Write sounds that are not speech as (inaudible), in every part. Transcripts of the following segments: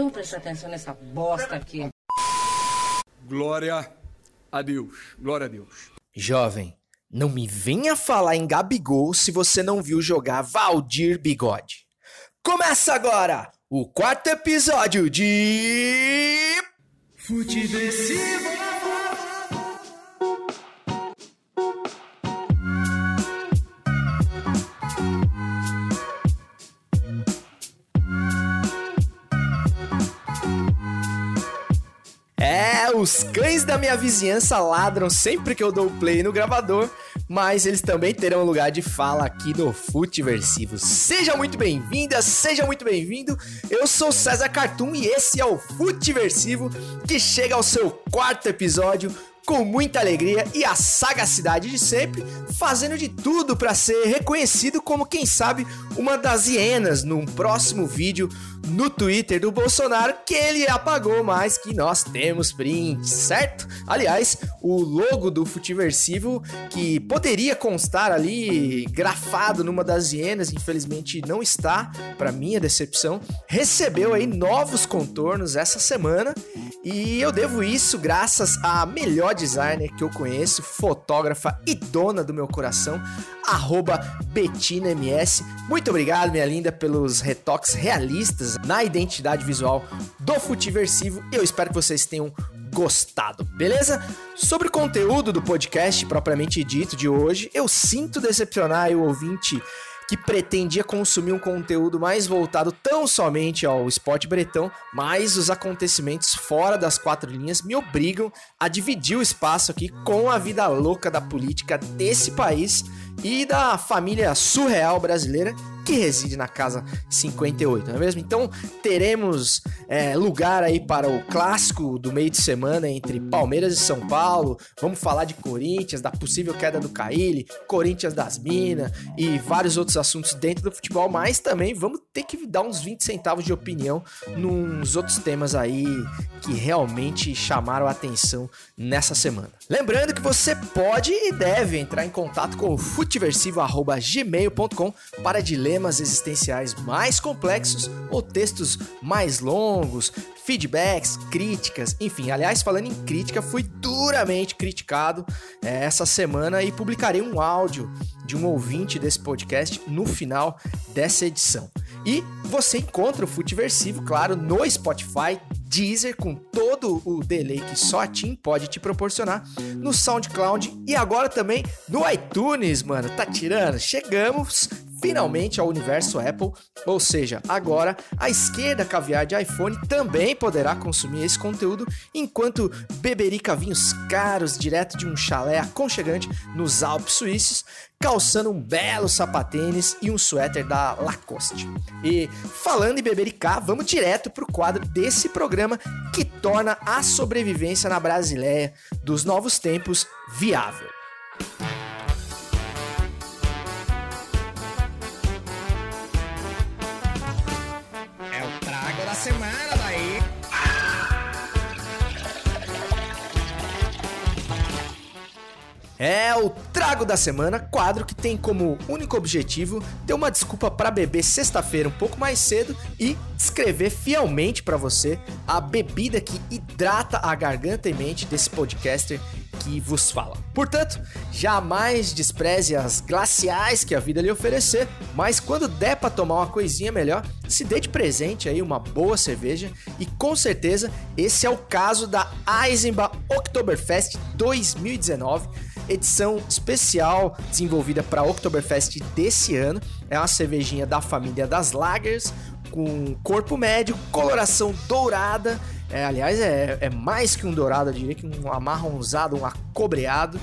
Então presta atenção nessa bosta aqui. Glória a Deus. Glória a Deus. Jovem, não me venha falar em Gabigol se você não viu jogar Valdir Bigode. Começa agora o quarto episódio de. Futeversivo! Os cães da minha vizinhança ladram sempre que eu dou play no gravador, mas eles também terão lugar de fala aqui no Futeversivo. Seja muito bem-vinda, seja muito bem-vindo. Eu sou César Cartoon e esse é o Futeversivo que chega ao seu quarto episódio com muita alegria e a sagacidade de sempre, fazendo de tudo para ser reconhecido como, quem sabe, uma das hienas num próximo vídeo no Twitter do Bolsonaro que ele apagou, mas que nós temos print, certo? Aliás, o logo do Futiversivo, que poderia constar ali grafado numa das hienas, infelizmente não está, para minha decepção, recebeu aí novos contornos essa semana e eu devo isso graças à melhor designer que eu conheço, fotógrafa e dona do meu coração, arroba BetinaMS. Muito obrigado, minha linda, pelos retoques realistas na identidade visual do Futiversivo. Eu espero que vocês tenham gostado, beleza? Sobre o conteúdo do podcast propriamente dito de hoje, eu sinto decepcionar o ouvinte que pretendia consumir um conteúdo mais voltado tão somente ao esporte bretão, mas os acontecimentos fora das quatro linhas me obrigam a dividir o espaço aqui com a vida louca da política desse país e da família surreal brasileira que reside na casa 58, não é mesmo? Então teremos é, lugar aí para o clássico do meio de semana entre Palmeiras e São Paulo. Vamos falar de Corinthians, da possível queda do Caíli, Corinthians das Minas e vários outros assuntos dentro do futebol, mas também vamos ter que dar uns 20 centavos de opinião nos outros temas aí que realmente chamaram a atenção nessa semana. Lembrando que você pode e deve entrar em contato com o futeversivo.gmail.com para dilemas existenciais mais complexos ou textos mais longos, feedbacks, críticas, enfim. Aliás, falando em crítica, fui duramente criticado é, essa semana e publicarei um áudio de um ouvinte desse podcast no final dessa edição. E você encontra o Futeversivo, claro, no Spotify, Deezer, com todo o delay que só a Tim pode te proporcionar, no SoundCloud e agora também no iTunes, mano. Tá tirando? Chegamos finalmente ao universo Apple, ou seja, agora a esquerda caviar de iPhone também poderá consumir esse conteúdo enquanto beberica vinhos caros direto de um chalé aconchegante nos Alpes suíços, calçando um belo sapatênis e um suéter da Lacoste. E falando em bebericar, vamos direto pro quadro desse programa que torna a sobrevivência na Brasileia dos novos tempos viável. É o Trago da Semana, quadro que tem como único objetivo ter uma desculpa para beber sexta-feira um pouco mais cedo e descrever fielmente para você a bebida que hidrata a garganta e mente desse podcaster que vos fala. Portanto, jamais despreze as glaciais que a vida lhe oferecer, mas quando der para tomar uma coisinha melhor, se dê de presente aí uma boa cerveja e com certeza esse é o caso da Eisenbach Oktoberfest 2019 edição especial desenvolvida para Oktoberfest desse ano. É uma cervejinha da família das Lagers, com corpo médio, coloração dourada. É, aliás, é, é, mais que um dourado, eu diria que um amarronzado, um acobreado.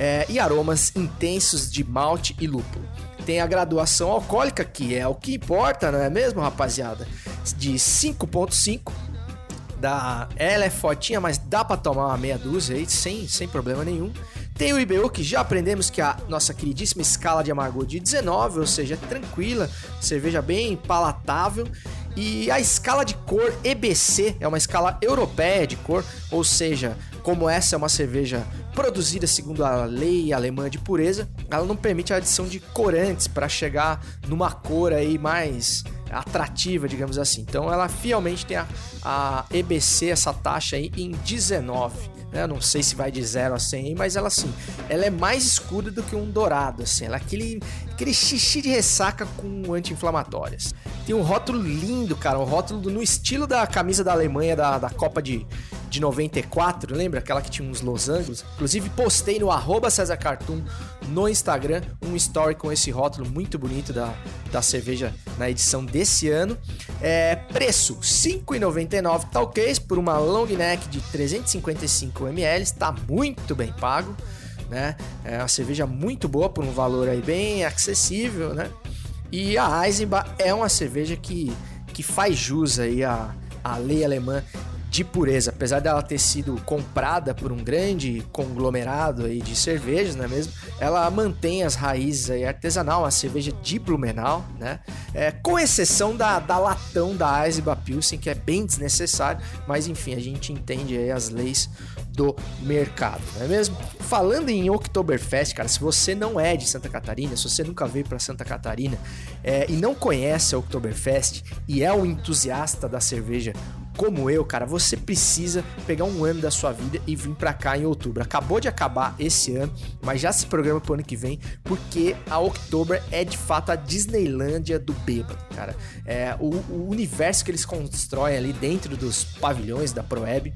É, e aromas intensos de malte e lúpulo. Tem a graduação alcoólica, que é o que importa, não é mesmo, rapaziada? De 5,5 da ela é fortinha, mas dá para tomar uma meia dúzia aí sem, sem problema nenhum. Tem o IBU, que já aprendemos que a nossa queridíssima escala de amargor de 19, ou seja, é tranquila, cerveja bem palatável. E a escala de cor EBC é uma escala europeia de cor, ou seja, como essa é uma cerveja produzida segundo a lei alemã de pureza, ela não permite a adição de corantes para chegar numa cor aí mais atrativa, digamos assim. Então ela fielmente tem a, a EBC, essa taxa aí, em 19. Né? Não sei se vai de 0 a 100, mas ela assim, ela é mais escura do que um dourado, assim. Ela é aquele, aquele xixi de ressaca com anti-inflamatórias. Tem um rótulo lindo, cara, um rótulo no estilo da camisa da Alemanha da, da Copa de, de 94, lembra? Aquela que tinha uns losangos. Inclusive, postei no arroba César Cartoon no Instagram um story com esse rótulo muito bonito da, da cerveja na edição desse ano. É, preço R$ 5,99 talquês por uma long neck de 355 ml, está muito bem pago. Né? É uma cerveja muito boa por um valor aí bem acessível, né? E a Eisenbach é uma cerveja que, que faz jus aí à, à lei alemã de pureza, apesar dela ter sido comprada por um grande conglomerado aí de cervejas, não é mesmo? Ela mantém as raízes aí artesanal, a cerveja de Blumenau, né? É, com exceção da, da latão da Eisenbach Pilsen, que é bem desnecessário, mas enfim, a gente entende aí as leis do mercado, não é mesmo? Falando em Oktoberfest, cara, se você não é de Santa Catarina, se você nunca veio para Santa Catarina é, e não conhece a Oktoberfest e é um entusiasta da cerveja como eu, cara, você precisa pegar um ano da sua vida e vir para cá em outubro. Acabou de acabar esse ano, mas já se programa pro ano que vem, porque a Oktober é de fato a Disneylândia do bêbado, cara. É o, o universo que eles constroem ali dentro dos pavilhões da Proeb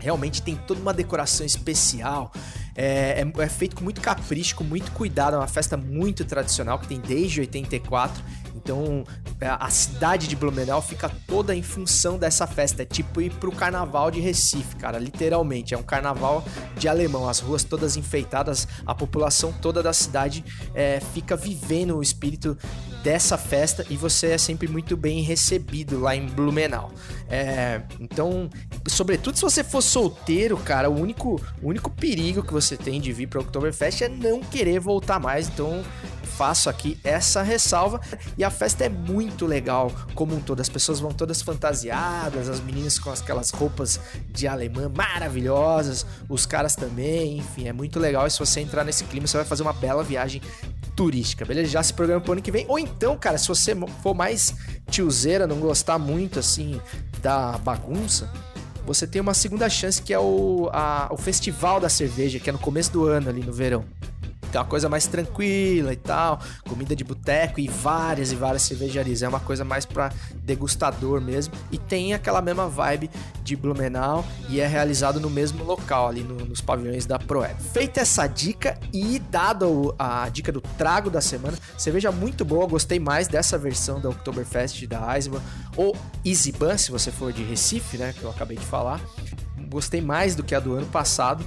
realmente tem toda uma decoração especial. É, é, é, feito com muito capricho, com muito cuidado. É uma festa muito tradicional que tem desde 84. Então é, a cidade de Blumenau fica toda em função dessa festa. É tipo ir pro carnaval de Recife, cara, literalmente. É um carnaval de alemão. As ruas todas enfeitadas, a população toda da cidade é, fica vivendo o espírito dessa festa e você é sempre muito bem recebido lá em Blumenau. É, então, sobretudo se você for solteiro, cara, o único, o único perigo que você tem de vir para o Oktoberfest é não querer voltar mais. Então, faço aqui essa ressalva. E a festa é muito legal, como um todo. As pessoas vão todas fantasiadas, as meninas com aquelas roupas de alemã maravilhosas, os caras também, enfim, é muito legal. E se você entrar nesse clima, você vai fazer uma bela viagem turística, beleza? Já se programa pro ano que vem. Ou então, cara, se você for mais tiozeira, não gostar muito assim da bagunça, você tem uma segunda chance que é o, a, o Festival da Cerveja, que é no começo do ano, ali no verão. Então é uma coisa mais tranquila e tal, comida de boteco e várias e várias cervejarias. É uma coisa mais para degustador mesmo e tem aquela mesma vibe de Blumenau e é realizado no mesmo local ali no, nos pavilhões da Proeb. Feita essa dica e dado a dica do trago da semana, cerveja muito boa, gostei mais dessa versão da Oktoberfest da Eisenbahn ou Easyban, se você for de Recife, né, que eu acabei de falar gostei mais do que a do ano passado,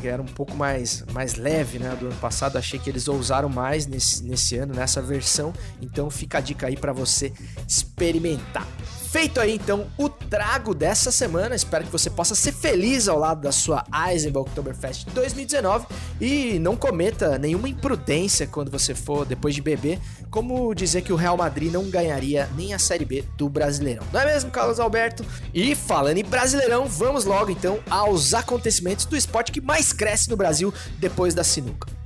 que era um pouco mais, mais leve, né? Do ano passado, achei que eles ousaram mais nesse, nesse ano, nessa versão. Então fica a dica aí para você experimentar. Feito aí então o trago dessa semana, espero que você possa ser feliz ao lado da sua Eisenbahn Oktoberfest 2019 e não cometa nenhuma imprudência quando você for depois de beber, como dizer que o Real Madrid não ganharia nem a Série B do Brasileirão. Não é mesmo, Carlos Alberto? E falando em Brasileirão, vamos logo então aos acontecimentos do esporte que mais cresce no Brasil depois da sinuca.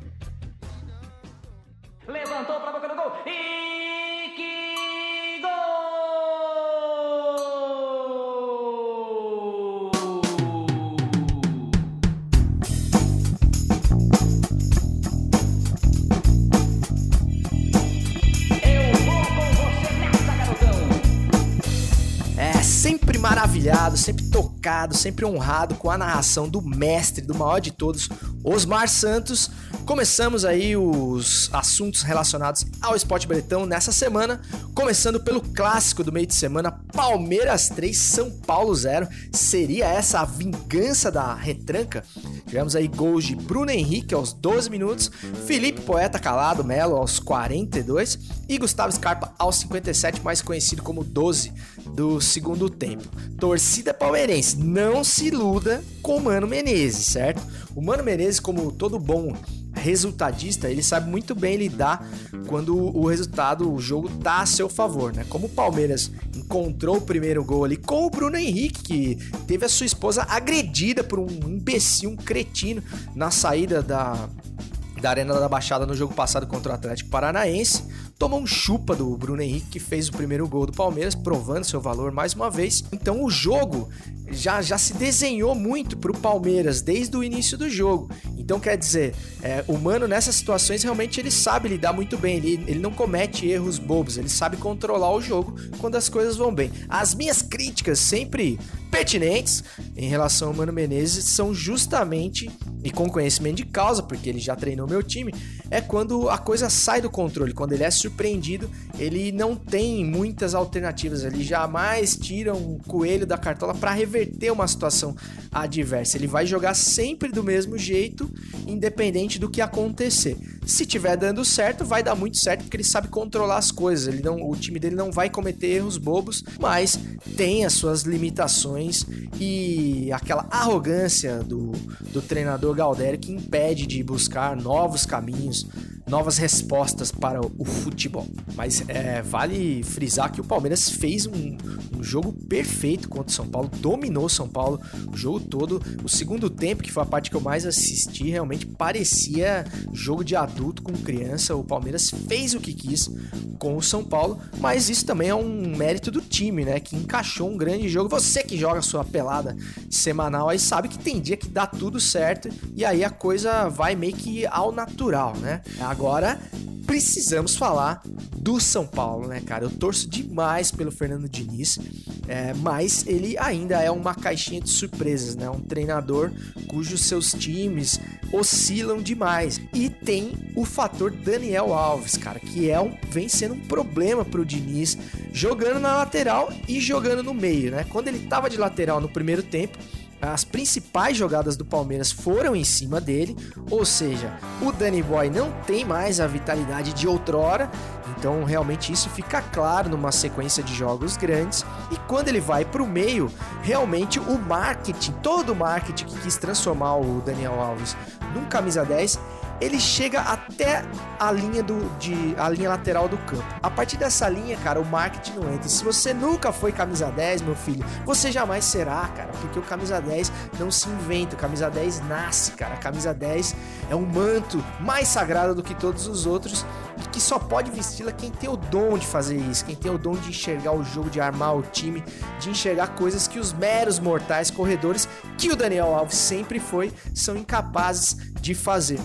Sempre tocado, sempre honrado com a narração do mestre, do maior de todos, Osmar Santos. Começamos aí os assuntos relacionados ao esporte bretão nessa semana, começando pelo clássico do meio de semana, Palmeiras 3, São Paulo 0. Seria essa a vingança da retranca? Tivemos aí gols de Bruno Henrique aos 12 minutos, Felipe Poeta Calado Melo aos 42 e Gustavo Scarpa aos 57, mais conhecido como 12 do segundo tempo. Torcida palmeirense, não se iluda com o Mano Menezes, certo? O Mano Menezes, como todo bom resultadista, ele sabe muito bem lidar quando o resultado, o jogo tá a seu favor, né? Como o Palmeiras encontrou o primeiro gol ali com o Bruno Henrique, que teve a sua esposa agredida por um imbecil, um cretino na saída da da Arena da Baixada no jogo passado contra o Atlético Paranaense toma um chupa do Bruno Henrique, que fez o primeiro gol do Palmeiras, provando seu valor mais uma vez. Então o jogo já, já se desenhou muito pro Palmeiras desde o início do jogo. Então quer dizer, é, o Mano nessas situações realmente ele sabe lidar muito bem, ele, ele não comete erros bobos, ele sabe controlar o jogo quando as coisas vão bem. As minhas críticas sempre pertinentes em relação ao Mano Menezes são justamente, e com conhecimento de causa, porque ele já treinou meu time, é quando a coisa sai do controle, quando ele é surpreendido, ele não tem muitas alternativas, ele jamais tira um coelho da cartola para reverter uma situação adversa. Ele vai jogar sempre do mesmo jeito, independente do que acontecer. Se tiver dando certo, vai dar muito certo porque ele sabe controlar as coisas. Ele não, o time dele não vai cometer erros bobos, mas tem as suas limitações e aquela arrogância do, do treinador Galdério que impede de buscar novos caminhos, novas respostas para o futebol. Mas é, vale frisar que o Palmeiras fez um, um jogo perfeito contra o São Paulo, dominou o São Paulo o jogo todo. O segundo tempo, que foi a parte que eu mais assisti, realmente parecia jogo de adulto com criança. O Palmeiras fez o que quis com o São Paulo, mas isso também é um mérito do time, né? Que encaixou um grande jogo. Você que joga sua pelada semanal aí sabe que tem dia que dá tudo certo e aí a coisa vai meio que ao natural, né? Agora precisamos falar do São Paulo, né, cara? Eu torço demais pelo Fernando Diniz, é, mas ele ainda é uma caixinha de surpresas, né? Um treinador cujos seus times oscilam demais. E tem o fator Daniel Alves, cara, que é um, vem sendo um problema pro Diniz, jogando na lateral e jogando no meio, né? Quando ele tava de lateral no primeiro tempo, as principais jogadas do Palmeiras foram em cima dele, ou seja, o Danny Boy não tem mais a vitalidade de outrora, então realmente isso fica claro numa sequência de jogos grandes. E quando ele vai para o meio, realmente o marketing, todo o marketing que quis transformar o Daniel Alves num camisa 10 ele chega até a linha do de a linha lateral do campo. A partir dessa linha, cara, o marketing não entra. Se você nunca foi camisa 10, meu filho, você jamais será, cara, porque o camisa 10 não se inventa, o camisa 10 nasce, cara. A camisa 10 é um manto mais sagrado do que todos os outros e que só pode vesti-la quem tem o dom de fazer isso, quem tem o dom de enxergar o jogo, de armar o time, de enxergar coisas que os meros mortais corredores, que o Daniel Alves sempre foi, são incapazes de fazer.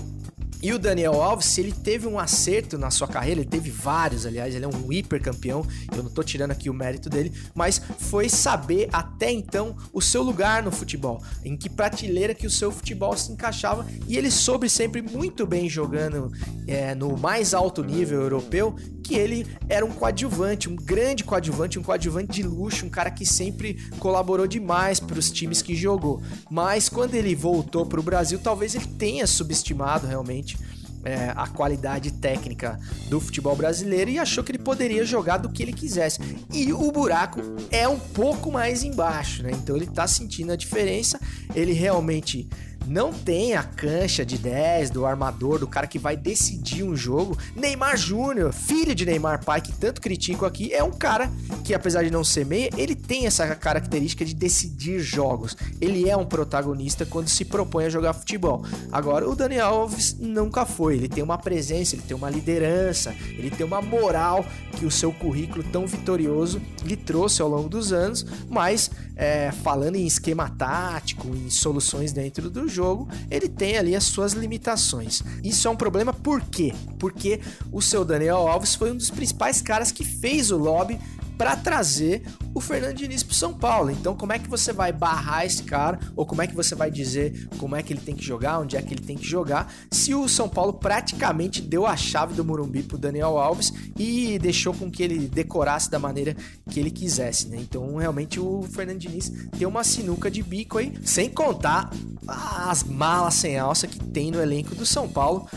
E o Daniel Alves, ele teve um acerto na sua carreira, ele teve vários, aliás, ele é um hiper campeão, eu não tô tirando aqui o mérito dele, mas foi saber até então o seu lugar no futebol, em que prateleira que o seu futebol se encaixava, e ele soube sempre muito bem jogando é, no mais alto nível europeu, que ele era um coadjuvante, um grande coadjuvante, um coadjuvante de luxo, um cara que sempre colaborou demais para os times que jogou. Mas quando ele voltou para o Brasil, talvez ele tenha subestimado realmente é, a qualidade técnica do futebol brasileiro e achou que ele poderia jogar do que ele quisesse. E o buraco é um pouco mais embaixo, né? Então ele tá sentindo a diferença, ele realmente não tem a cancha de 10 do armador, do cara que vai decidir um jogo. Neymar Júnior, filho de Neymar pai, que tanto critico aqui, é um cara que, apesar de não ser meia, ele tem essa característica de decidir jogos. Ele é um protagonista quando se propõe a jogar futebol. Agora, o Daniel Alves nunca foi. Ele tem uma presença, ele tem uma liderança, ele tem uma moral que o seu currículo tão vitorioso lhe trouxe ao longo dos anos, mas é, falando em esquema tático, em soluções dentro do jogo, ele tem ali as suas limitações. Isso é um problema por quê? Porque o seu Daniel Alves foi um dos principais caras que fez o lobby para trazer o Fernando Diniz pro São Paulo. Então, como é que você vai barrar esse cara? Ou como é que você vai dizer como é que ele tem que jogar, onde é que ele tem que jogar? Se o São Paulo praticamente deu a chave do Morumbi pro Daniel Alves e deixou com que ele decorasse da maneira que ele quisesse, né? Então, realmente, o Fernando Diniz tem uma sinuca de bico aí, sem contar as malas sem alça que tem no elenco do São Paulo.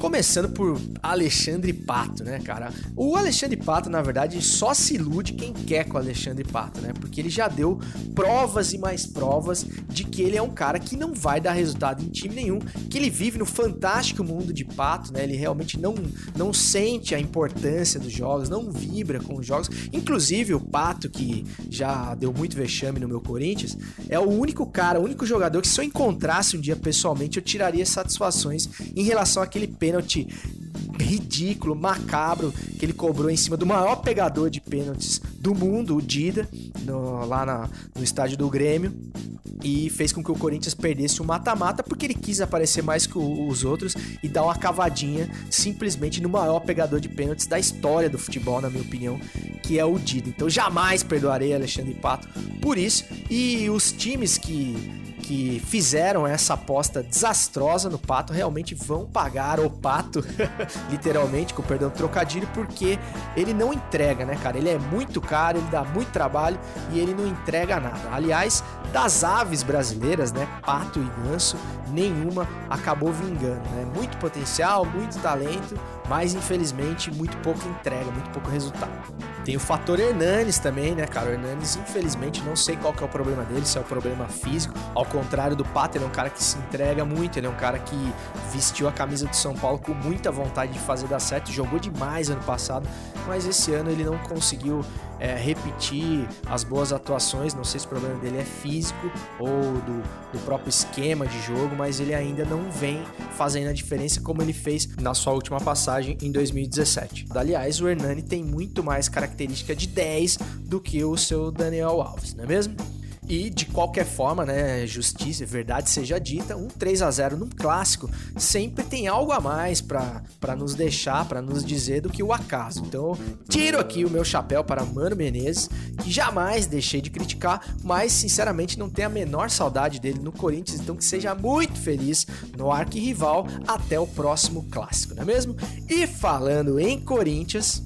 Começando por Alexandre Pato, né, cara? O Alexandre Pato, na verdade, só se ilude quem quer com o Alexandre Pato, né? Porque ele já deu provas e mais provas de que ele é um cara que não vai dar resultado em time nenhum, que ele vive no fantástico mundo de Pato, né? Ele realmente não, não sente a importância dos jogos, não vibra com os jogos. Inclusive, o Pato, que já deu muito vexame no meu Corinthians, é o único cara, o único jogador que se eu encontrasse um dia pessoalmente, eu tiraria satisfações em relação àquele pênalti ridículo, macabro, que ele cobrou em cima do maior pegador de pênaltis do mundo, o Dida, no, lá na, no estádio do Grêmio. E fez com que o Corinthians perdesse o mata-mata porque ele quis aparecer mais que os outros e dar uma cavadinha simplesmente no maior pegador de pênaltis da história do futebol, na minha opinião, que é o Dida. Então jamais perdoarei Alexandre Pato por isso. E os times que que fizeram essa aposta desastrosa no Pato realmente vão pagar o Pato, (laughs) literalmente, com perdão do trocadilho, porque ele não entrega, né, cara? Ele é muito caro, ele dá muito trabalho e ele não entrega nada. Aliás, das aves brasileiras, né, pato e ganso, nenhuma acabou vingando, né? Muito potencial, muito talento, mas infelizmente muito pouca entrega, muito pouco resultado. Tem o fator Hernanes também, né, cara? O Hernanes, infelizmente, não sei qual que é o problema dele, se é o problema físico. Ao contrário do Pato, ele é um cara que se entrega muito, ele é um cara que vestiu a camisa do São Paulo com muita vontade de fazer dar certo, jogou demais ano passado, mas esse ano ele não conseguiu é, repetir as boas atuações. Não sei se o problema dele é físico ou do, do próprio esquema de jogo, mas ele ainda não vem fazendo a diferença como ele fez na sua última passagem em 2017. Aliás, o Hernani tem muito mais característica de 10 do que o seu Daniel Alves, não é mesmo? E de qualquer forma, né, justiça, verdade seja dita, um 3 a 0 num clássico sempre tem algo a mais para nos deixar, para nos dizer do que o acaso. Então, tiro aqui o meu chapéu para Mano Menezes, que jamais deixei de criticar, mas sinceramente não tenho a menor saudade dele no Corinthians, então que seja muito feliz no arquirrival até o próximo clássico, não é mesmo? E falando em Corinthians,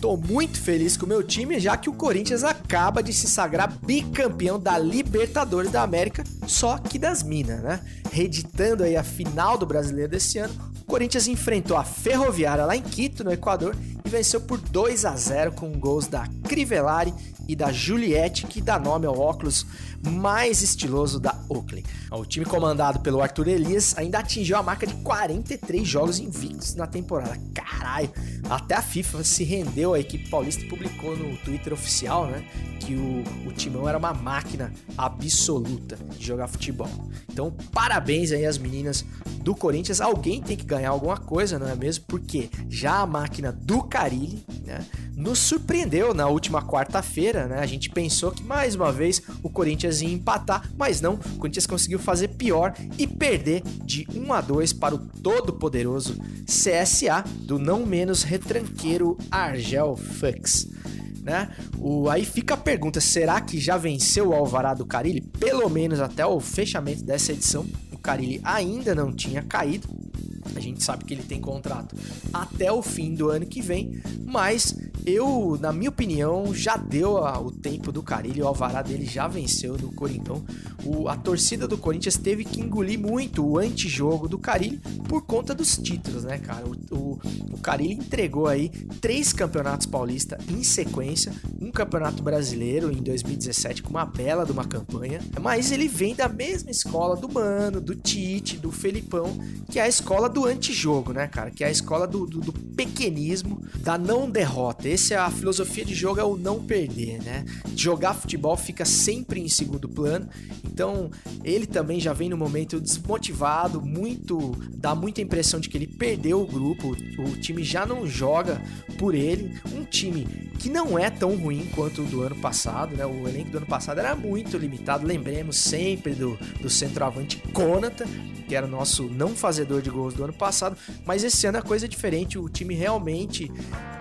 Tô muito feliz com o meu time, já que o Corinthians acaba de se sagrar bicampeão da Libertadores da América, só que das Minas, né? Reeditando aí a final do Brasileiro desse ano, o Corinthians enfrentou a Ferroviária lá em Quito, no Equador, e venceu por 2 a 0 com gols da Crivellari e da Juliette, que dá nome ao óculos mais estiloso da Oakley. O time comandado pelo Arthur Elias ainda atingiu a marca de 43 jogos invictos na temporada. Caralho! Até a FIFA se rendeu, a equipe paulista publicou no Twitter oficial, né? Que o, o Timão era uma máquina absoluta de jogar futebol. Então, parabéns aí às meninas do Corinthians. Alguém tem que ganhar alguma coisa, não é mesmo? Porque já a máquina do Carilli, né? Nos surpreendeu na última quarta-feira, né? A gente pensou que mais uma vez o Corinthians ia empatar, mas não. O Corinthians conseguiu fazer pior e perder de 1 a 2 para o todo poderoso CSA do não menos retranqueiro Argel Fux. Né? O, aí fica a pergunta: será que já venceu o Alvarado Carilli? Pelo menos até o fechamento dessa edição, o Carilli ainda não tinha caído. A gente sabe que ele tem contrato até o fim do ano que vem, mas eu, na minha opinião, já deu a, o tempo do Carilli, o Alvará dele já venceu no Corintão. O, a torcida do Corinthians teve que engolir muito o antijogo do Carilli por conta dos títulos, né, cara? O, o, o Carilli entregou aí três campeonatos paulistas em sequência, um campeonato brasileiro em 2017 com uma bela de uma campanha, mas ele vem da mesma escola do Mano, do Tite, do Felipão, que é a escola do antijogo, né, cara? Que é a escola do, do, do pequenismo, da não derrota. Essa é a filosofia de jogo, é o não perder, né? Jogar futebol fica sempre em segundo plano. Então, ele também já vem no momento desmotivado, muito, dá muita impressão de que ele perdeu o grupo, o time já não joga por ele. Um time que não é tão ruim quanto o do ano passado, né? O elenco do ano passado era muito limitado. Lembremos sempre do, do centroavante Conata, que era o nosso não fazedor de gols do ano passado, mas esse ano a coisa é diferente, o time realmente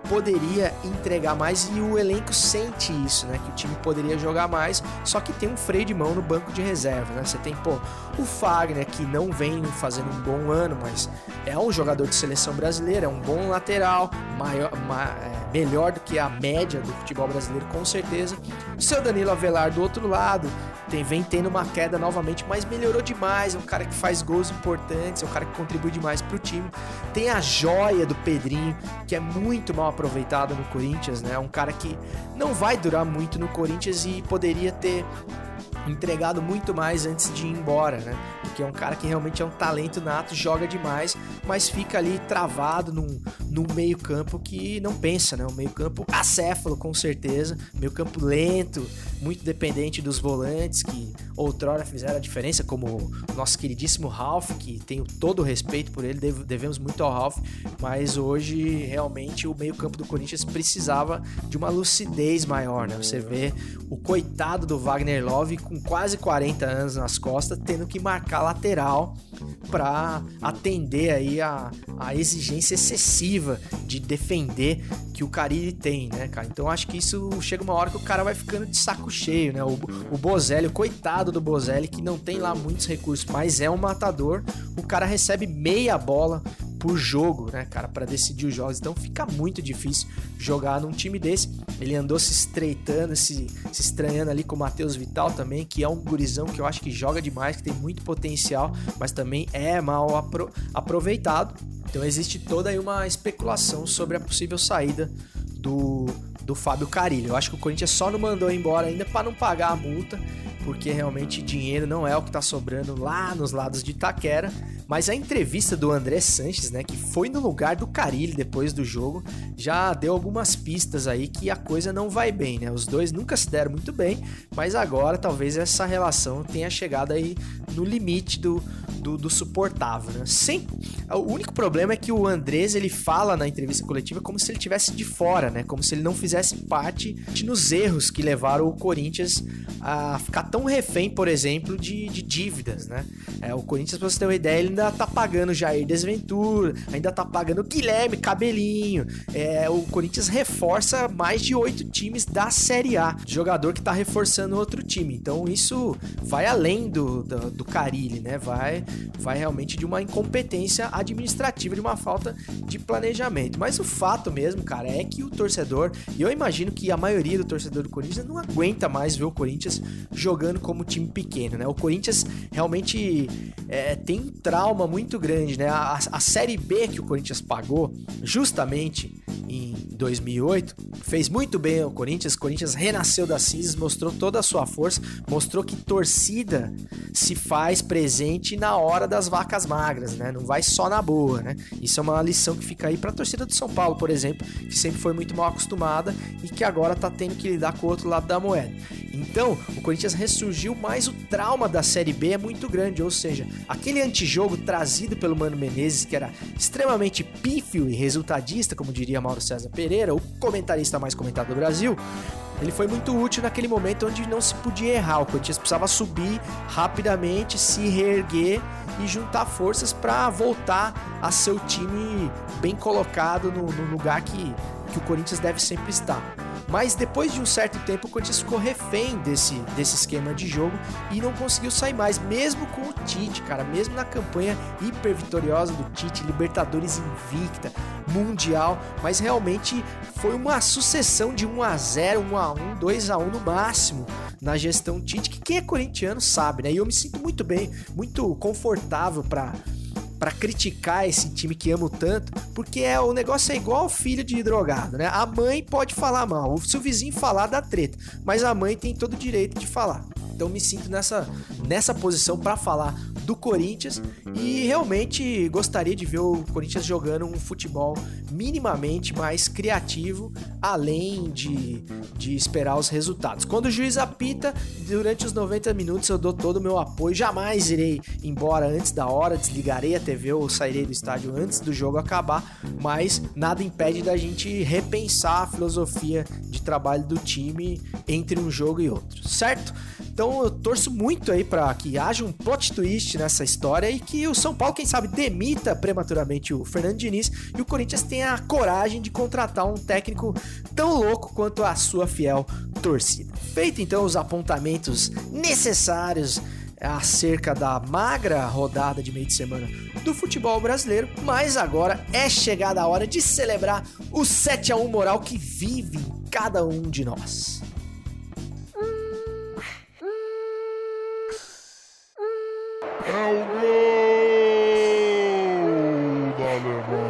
poderia entregar mais e o elenco sente isso, né? Que o time poderia jogar mais, só que tem um freio de mão no banco de reserva, né? Você tem, pô, o Fagner, que não vem fazendo um bom ano, mas é um jogador de seleção brasileira, é um bom lateral, maior, ma, é, melhor do que a média do futebol brasileiro, com certeza. O seu Danilo Avelar do outro lado, tem, vem tendo uma queda novamente, mas melhorou demais. É um cara que faz gols importantes, é um cara que contribui demais pro time. Tem a joia do Pedrinho, que é muito mal aproveitado no Corinthians, né? É um cara que não vai durar muito no Corinthians e poderia ter entregado muito mais antes de ir embora, né? Porque é um cara que realmente é um talento nato, joga demais, mas fica ali travado num, num meio-campo que não pensa, né? Um meio-campo acéfalo, com certeza, meio-campo lento, muito dependente dos volantes que outrora fizeram a diferença, como o nosso queridíssimo Ralph, que tenho todo o respeito por ele, devemos muito ao Ralph, mas hoje realmente o meio-campo do Corinthians precisava de uma lucidez maior, né? Você vê o coitado do Wagner Love com quase 40 anos nas costas, tendo que marcar lateral para atender aí a, a exigência excessiva de defender que o Carille tem, né, cara? Então acho que isso chega uma hora que o cara vai ficando de saco cheio, né? O, o Bozelli, o coitado do Bozelli, que não tem lá muitos recursos, mas é um matador, o cara recebe meia bola por jogo, né, cara, para decidir os jogos. Então fica muito difícil jogar num time desse. Ele andou se estreitando, se, se estranhando ali com o Matheus Vital também, que é um gurizão que eu acho que joga demais, que tem muito potencial, mas também é mal apro aproveitado. Então existe toda aí uma especulação sobre a possível saída do, do Fábio Carilho. Eu acho que o Corinthians só não mandou embora ainda para não pagar a multa, porque realmente dinheiro não é o que está sobrando lá nos lados de Itaquera. Mas a entrevista do André Sanches, né, que foi no lugar do Carilli depois do jogo, já deu algumas pistas aí que a coisa não vai bem, né? Os dois nunca se deram muito bem, mas agora talvez essa relação tenha chegado aí no limite do, do, do suportável, né? Sem, o único problema é que o Andrés ele fala na entrevista coletiva como se ele tivesse de fora, né? Como se ele não fizesse parte nos erros que levaram o Corinthians a ficar tão refém, por exemplo, de, de dívidas, né? É, o Corinthians, pra você ter uma ideia, ele ainda tá pagando Jair Desventura, ainda tá pagando Guilherme Cabelinho. É, o Corinthians reforça mais de oito times da Série A. Jogador que tá reforçando outro time. Então isso vai além do, do, do Carilli, né? Vai, vai realmente de uma incompetência administrativa, de uma falta de planejamento. Mas o fato mesmo, cara, é que o torcedor, e eu imagino que a maioria do torcedor do Corinthians não aguenta mais ver o Corinthians jogando como time pequeno, né? O Corinthians realmente é, tem um trauma muito grande, né? A, a Série B que o Corinthians pagou, justamente em 2008, fez muito bem o Corinthians. O Corinthians renasceu das cinzas, mostrou toda a sua força, mostrou que torcida se faz presente na hora das vacas magras, né? Não vai só na boa, né? Isso é uma lição que fica aí para a torcida do São Paulo, por exemplo, que sempre foi muito mal acostumada e que agora tá tendo que lidar com o outro lado da moeda. Então, o Corinthians ressurgiu, mas o trauma da Série B é muito grande, ou seja, aquele antijogo trazido pelo Mano Menezes, que era extremamente pífio e resultadista, como diria Mauro César Pereira, o comentarista mais comentado do Brasil, ele foi muito útil naquele momento onde não se podia errar. O Corinthians precisava subir rapidamente, se reerguer e juntar forças para voltar a seu time bem colocado no, no lugar que, que o Corinthians deve sempre estar. Mas depois de um certo tempo, o Corinthians ficou refém desse, desse esquema de jogo e não conseguiu sair mais, mesmo com o Tite, cara, mesmo na campanha hiper vitoriosa do Tite, Libertadores invicta, Mundial, mas realmente foi uma sucessão de 1 a 0, 1 a 1, 2 a 1 no máximo na gestão Tite, que quem é corintiano sabe, né? E eu me sinto muito bem, muito confortável para para criticar esse time que amo tanto, porque é o negócio é igual filho de drogado, né? A mãe pode falar mal, se o vizinho falar dá treta, mas a mãe tem todo o direito de falar. Então me sinto nessa, nessa posição para falar do Corinthians e realmente gostaria de ver o Corinthians jogando um futebol minimamente mais criativo, além de, de esperar os resultados. Quando o juiz apita, durante os 90 minutos eu dou todo o meu apoio, jamais irei embora antes da hora, desligarei a TV ou sairei do estádio antes do jogo acabar, mas nada impede da gente repensar a filosofia de trabalho do time entre um jogo e outro, certo? Então eu torço muito aí para que haja um plot twist nessa história e que o São Paulo, quem sabe, demita prematuramente o Fernando Diniz e o Corinthians tenha a coragem de contratar um técnico tão louco quanto a sua fiel torcida. Feito então os apontamentos necessários acerca da magra rodada de meio de semana do futebol brasileiro, mas agora é chegada a hora de celebrar o 7 a 1 moral que vive em cada um de nós. É o gol da Alemanha.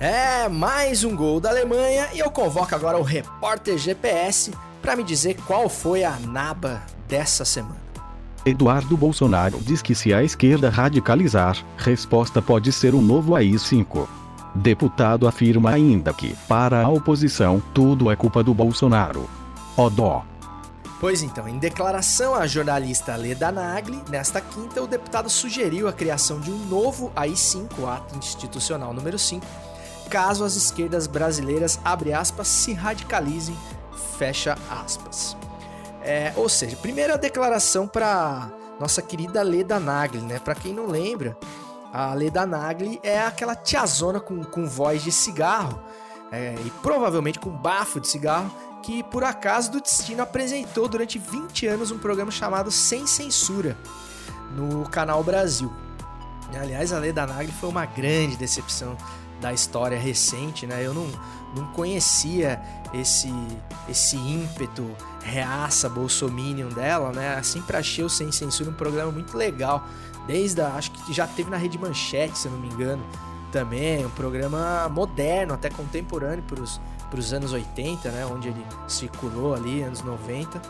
É, mais um gol da Alemanha e eu convoco agora o repórter GPS para me dizer qual foi a naba dessa semana. Eduardo Bolsonaro diz que se a esquerda radicalizar, resposta pode ser um novo AI-5. Deputado afirma ainda que, para a oposição, tudo é culpa do Bolsonaro. Odó. Pois então, em declaração à jornalista Leda Nagli, nesta quinta, o deputado sugeriu a criação de um novo AI-5, ato institucional número 5, caso as esquerdas brasileiras, abre aspas, se radicalizem, fecha aspas. É, ou seja, primeira declaração para nossa querida Leda Nagli, né? Para quem não lembra, a Leda Nagli é aquela tiazona com, com voz de cigarro é, e provavelmente com bafo de cigarro que por acaso do destino apresentou durante 20 anos um programa chamado Sem Censura no canal Brasil. Aliás, a Leda Nagli foi uma grande decepção da história recente, né? Eu não, não conhecia esse esse ímpeto reaça bolsominion dela, né? Sempre achei o Sem Censura um programa muito legal. Desde a, acho que já teve na Rede Manchete, se não me engano, também, um programa moderno, até contemporâneo para os anos 80, né? Onde ele circulou ali, anos 90,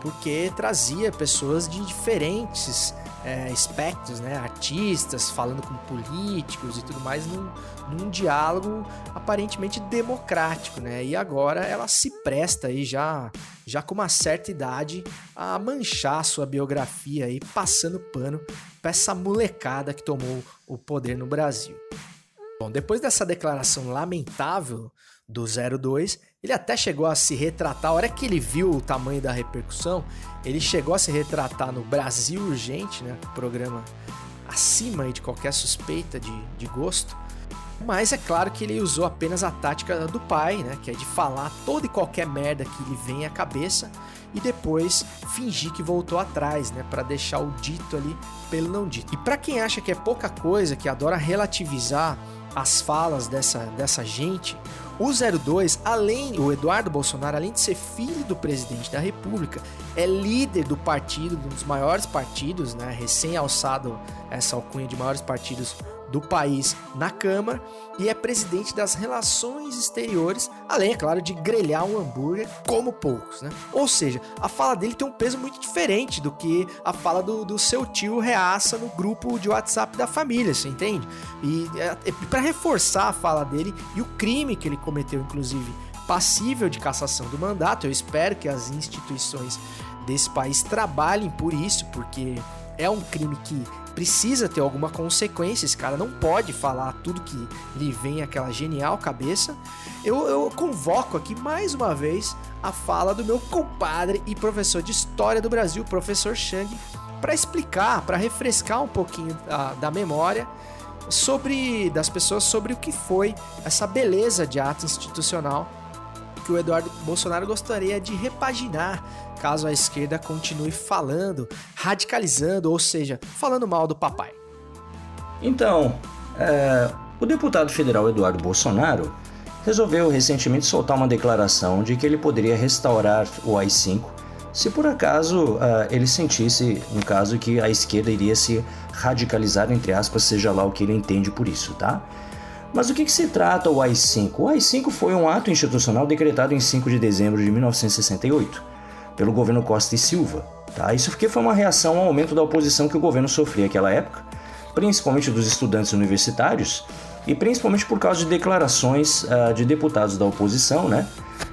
porque trazia pessoas de diferentes é, espectros, né? Artistas falando com políticos e tudo mais num, num diálogo aparentemente democrático, né? E agora ela se presta aí já, já com uma certa idade a manchar sua biografia aí, passando pano para essa molecada que tomou o poder no Brasil. Bom, depois dessa declaração lamentável do 02, ele até chegou a se retratar. A hora que ele viu o tamanho da repercussão, ele chegou a se retratar no Brasil Urgente, né? Programa acima de qualquer suspeita de, de gosto. Mas é claro que ele usou apenas a tática do pai, né? Que é de falar toda e qualquer merda que lhe vem à cabeça e depois fingir que voltou atrás, né? Para deixar o dito ali pelo não dito. E para quem acha que é pouca coisa, que adora relativizar as falas dessa, dessa gente, o 02, além, o Eduardo Bolsonaro, além de ser filho do presidente da República, é líder do partido, um dos maiores partidos, né, recém-alçado essa alcunha de maiores partidos do país na Câmara e é presidente das relações exteriores, além, é claro, de grelhar um hambúrguer como poucos, né? Ou seja, a fala dele tem um peso muito diferente do que a fala do, do seu tio reaça no grupo de WhatsApp da família, você entende? E é, é para reforçar a fala dele e o crime que ele cometeu, inclusive, passível de cassação do mandato, eu espero que as instituições desse país trabalhem por isso, porque é um crime que precisa ter alguma consequência. Esse cara não pode falar tudo que lhe vem aquela genial cabeça. Eu, eu convoco aqui mais uma vez a fala do meu compadre e professor de História do Brasil, professor Chang, para explicar, para refrescar um pouquinho da, da memória sobre das pessoas sobre o que foi essa beleza de ato institucional que o Eduardo Bolsonaro gostaria de repaginar caso a esquerda continue falando, radicalizando, ou seja, falando mal do papai. Então, é, o deputado federal Eduardo Bolsonaro resolveu recentemente soltar uma declaração de que ele poderia restaurar o AI-5 se por acaso uh, ele sentisse, no caso, que a esquerda iria se radicalizar, entre aspas, seja lá o que ele entende por isso, tá? Mas o que, que se trata o AI-5? O AI-5 foi um ato institucional decretado em 5 de dezembro de 1968 pelo governo Costa e Silva. Tá? Isso porque foi uma reação ao aumento da oposição que o governo sofria naquela época, principalmente dos estudantes universitários e principalmente por causa de declarações uh, de deputados da oposição, né,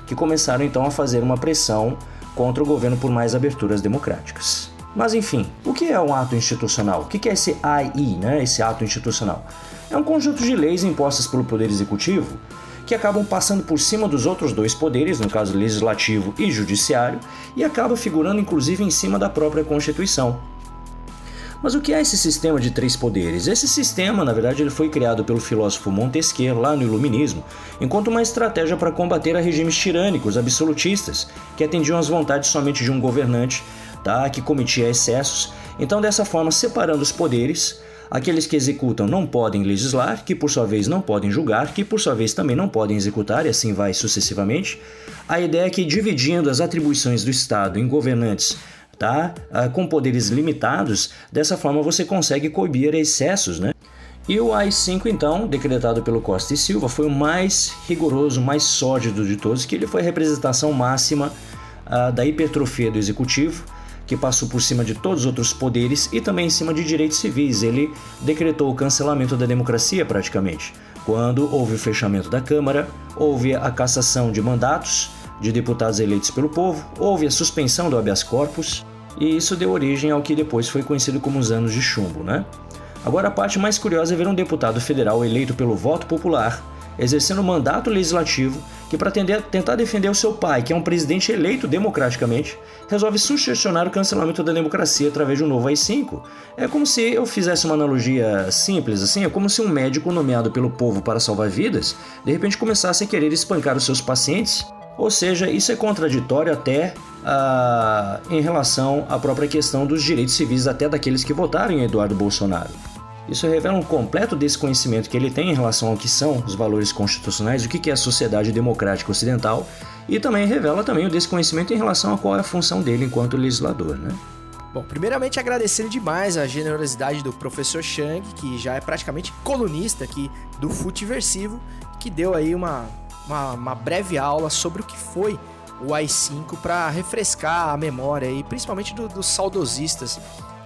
que começaram então a fazer uma pressão contra o governo por mais aberturas democráticas. Mas enfim, o que é um ato institucional? O que é esse AI, né, esse ato institucional? É um conjunto de leis impostas pelo Poder Executivo que acabam passando por cima dos outros dois poderes, no caso legislativo e judiciário, e acaba figurando inclusive em cima da própria Constituição. Mas o que é esse sistema de três poderes? Esse sistema, na verdade, ele foi criado pelo filósofo Montesquieu lá no Iluminismo, enquanto uma estratégia para combater a regimes tirânicos, absolutistas, que atendiam às vontades somente de um governante, tá? que cometia excessos. Então, dessa forma, separando os poderes, Aqueles que executam não podem legislar, que por sua vez não podem julgar, que por sua vez também não podem executar, e assim vai sucessivamente. A ideia é que, dividindo as atribuições do Estado em governantes tá? Ah, com poderes limitados, dessa forma você consegue coibir excessos, né? E o AI-5, então, decretado pelo Costa e Silva, foi o mais rigoroso, mais sólido de todos, que ele foi a representação máxima uh, da hipertrofia do executivo, que passou por cima de todos os outros poderes e também em cima de direitos civis. Ele decretou o cancelamento da democracia, praticamente. Quando houve o fechamento da Câmara, houve a cassação de mandatos de deputados eleitos pelo povo, houve a suspensão do habeas corpus, e isso deu origem ao que depois foi conhecido como os anos de chumbo, né? Agora a parte mais curiosa é ver um deputado federal eleito pelo voto popular exercendo mandato legislativo que, para tentar defender o seu pai, que é um presidente eleito democraticamente, resolve sugestionar o cancelamento da democracia através de um novo AI-5. É como se eu fizesse uma analogia simples, assim, é como se um médico nomeado pelo povo para salvar vidas, de repente começasse a querer espancar os seus pacientes. Ou seja, isso é contraditório até ah, em relação à própria questão dos direitos civis até daqueles que votaram em Eduardo Bolsonaro. Isso revela um completo desconhecimento que ele tem em relação ao que são os valores constitucionais, o que é a sociedade democrática ocidental, e também revela também o desconhecimento em relação a qual é a função dele enquanto legislador, né? Bom, primeiramente agradecendo demais a generosidade do professor Chang, que já é praticamente colunista aqui do Futiversivo, que deu aí uma, uma, uma breve aula sobre o que foi o AI-5 para refrescar a memória e principalmente do, dos saudosistas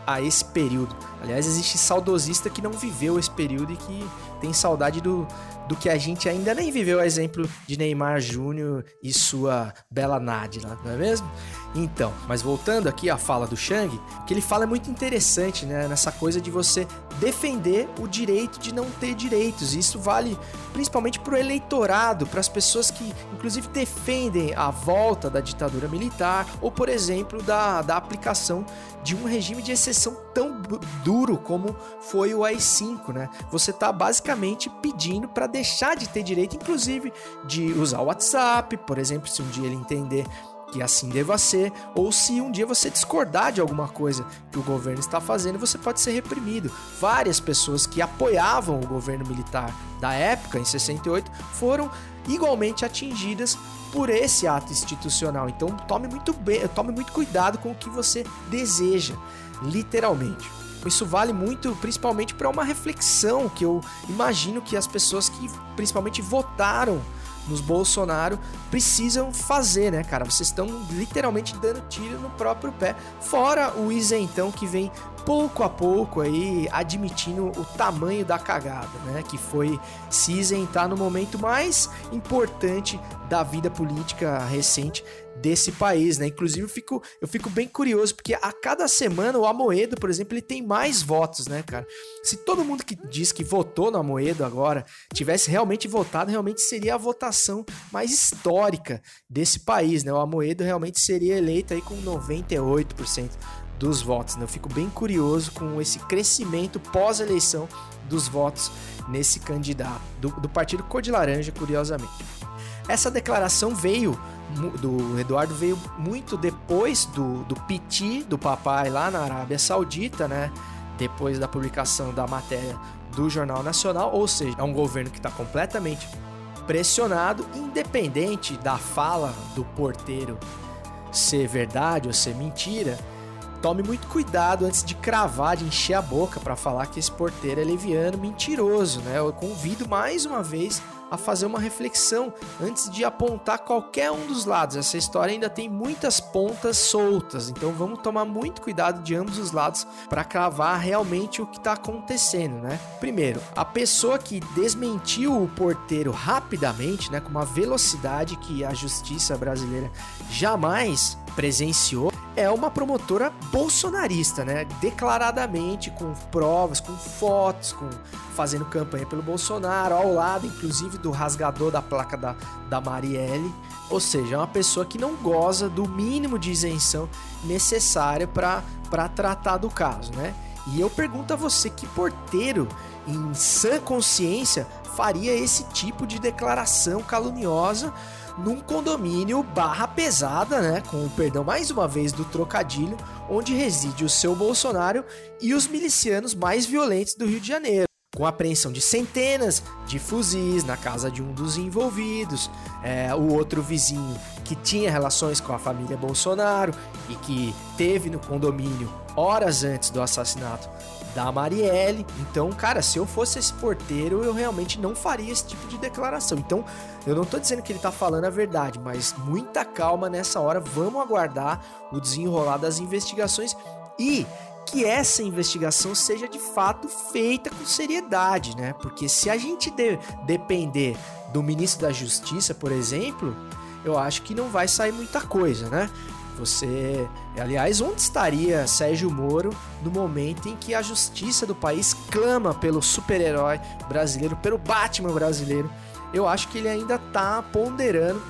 a esse período. Aliás, existe saudosista que não viveu esse período e que tem saudade do, do que a gente ainda nem viveu, a exemplo de Neymar Júnior e sua bela Nádia, não é mesmo? Então, mas voltando aqui à fala do Shang, o que ele fala é muito interessante, né? Nessa coisa de você defender o direito de não ter direitos. E isso vale principalmente para o eleitorado, para as pessoas que, inclusive, defendem a volta da ditadura militar ou, por exemplo, da, da aplicação de um regime de exceção tão duro como foi o AI-5, né? Você está basicamente pedindo para deixar de ter direito, inclusive, de usar o WhatsApp, por exemplo, se um dia ele entender que assim deva ser, ou se um dia você discordar de alguma coisa que o governo está fazendo, você pode ser reprimido. Várias pessoas que apoiavam o governo militar da época, em 68, foram igualmente atingidas por esse ato institucional. Então tome muito bem, tome muito cuidado com o que você deseja, literalmente. Isso vale muito, principalmente para uma reflexão que eu imagino que as pessoas que principalmente votaram nos Bolsonaro precisam fazer, né, cara? Vocês estão literalmente dando tiro no próprio pé. Fora o isentão que vem pouco a pouco aí admitindo o tamanho da cagada, né? Que foi se isentar no momento mais importante da vida política recente desse país, né? Inclusive eu fico, eu fico bem curioso porque a cada semana o Amoedo, por exemplo, ele tem mais votos, né, cara? Se todo mundo que diz que votou no Amoedo agora tivesse realmente votado, realmente seria a votação mais histórica desse país, né? O Amoedo realmente seria eleito aí com 98% dos votos, né? Eu fico bem curioso com esse crescimento pós-eleição dos votos nesse candidato do, do partido Cor de Laranja, curiosamente. Essa declaração veio do Eduardo veio muito depois do, do piti do papai lá na Arábia Saudita, né? Depois da publicação da matéria do Jornal Nacional, ou seja, é um governo que está completamente pressionado, independente da fala do porteiro ser verdade ou ser mentira. Tome muito cuidado antes de cravar, de encher a boca para falar que esse porteiro é leviano, mentiroso, né? Eu convido mais uma vez a fazer uma reflexão antes de apontar qualquer um dos lados. Essa história ainda tem muitas pontas soltas, então vamos tomar muito cuidado de ambos os lados para cravar realmente o que está acontecendo, né? Primeiro, a pessoa que desmentiu o porteiro rapidamente, né, com uma velocidade que a justiça brasileira jamais presenciou, é uma promotora bolsonarista, né? Declaradamente, com provas, com fotos, com fazendo campanha pelo Bolsonaro, ao lado, inclusive, do rasgador da placa da, da Marielle. Ou seja, é uma pessoa que não goza do mínimo de isenção necessária para tratar do caso, né? E eu pergunto a você que porteiro, em sã consciência, faria esse tipo de declaração caluniosa num condomínio barra pesada, né? Com o perdão mais uma vez do trocadilho, onde reside o seu Bolsonaro e os milicianos mais violentos do Rio de Janeiro. Com a apreensão de centenas de fuzis na casa de um dos envolvidos, é, o outro vizinho que tinha relações com a família Bolsonaro e que teve no condomínio horas antes do assassinato da Marielle. Então, cara, se eu fosse esse porteiro, eu realmente não faria esse tipo de declaração. Então, eu não tô dizendo que ele tá falando a verdade, mas muita calma nessa hora. Vamos aguardar o desenrolar das investigações e que essa investigação seja de fato feita com seriedade, né? Porque se a gente de depender do ministro da Justiça, por exemplo, eu acho que não vai sair muita coisa, né? Você, aliás, onde estaria Sérgio Moro no momento em que a justiça do país clama pelo super-herói brasileiro, pelo Batman brasileiro? Eu acho que ele ainda tá ponderando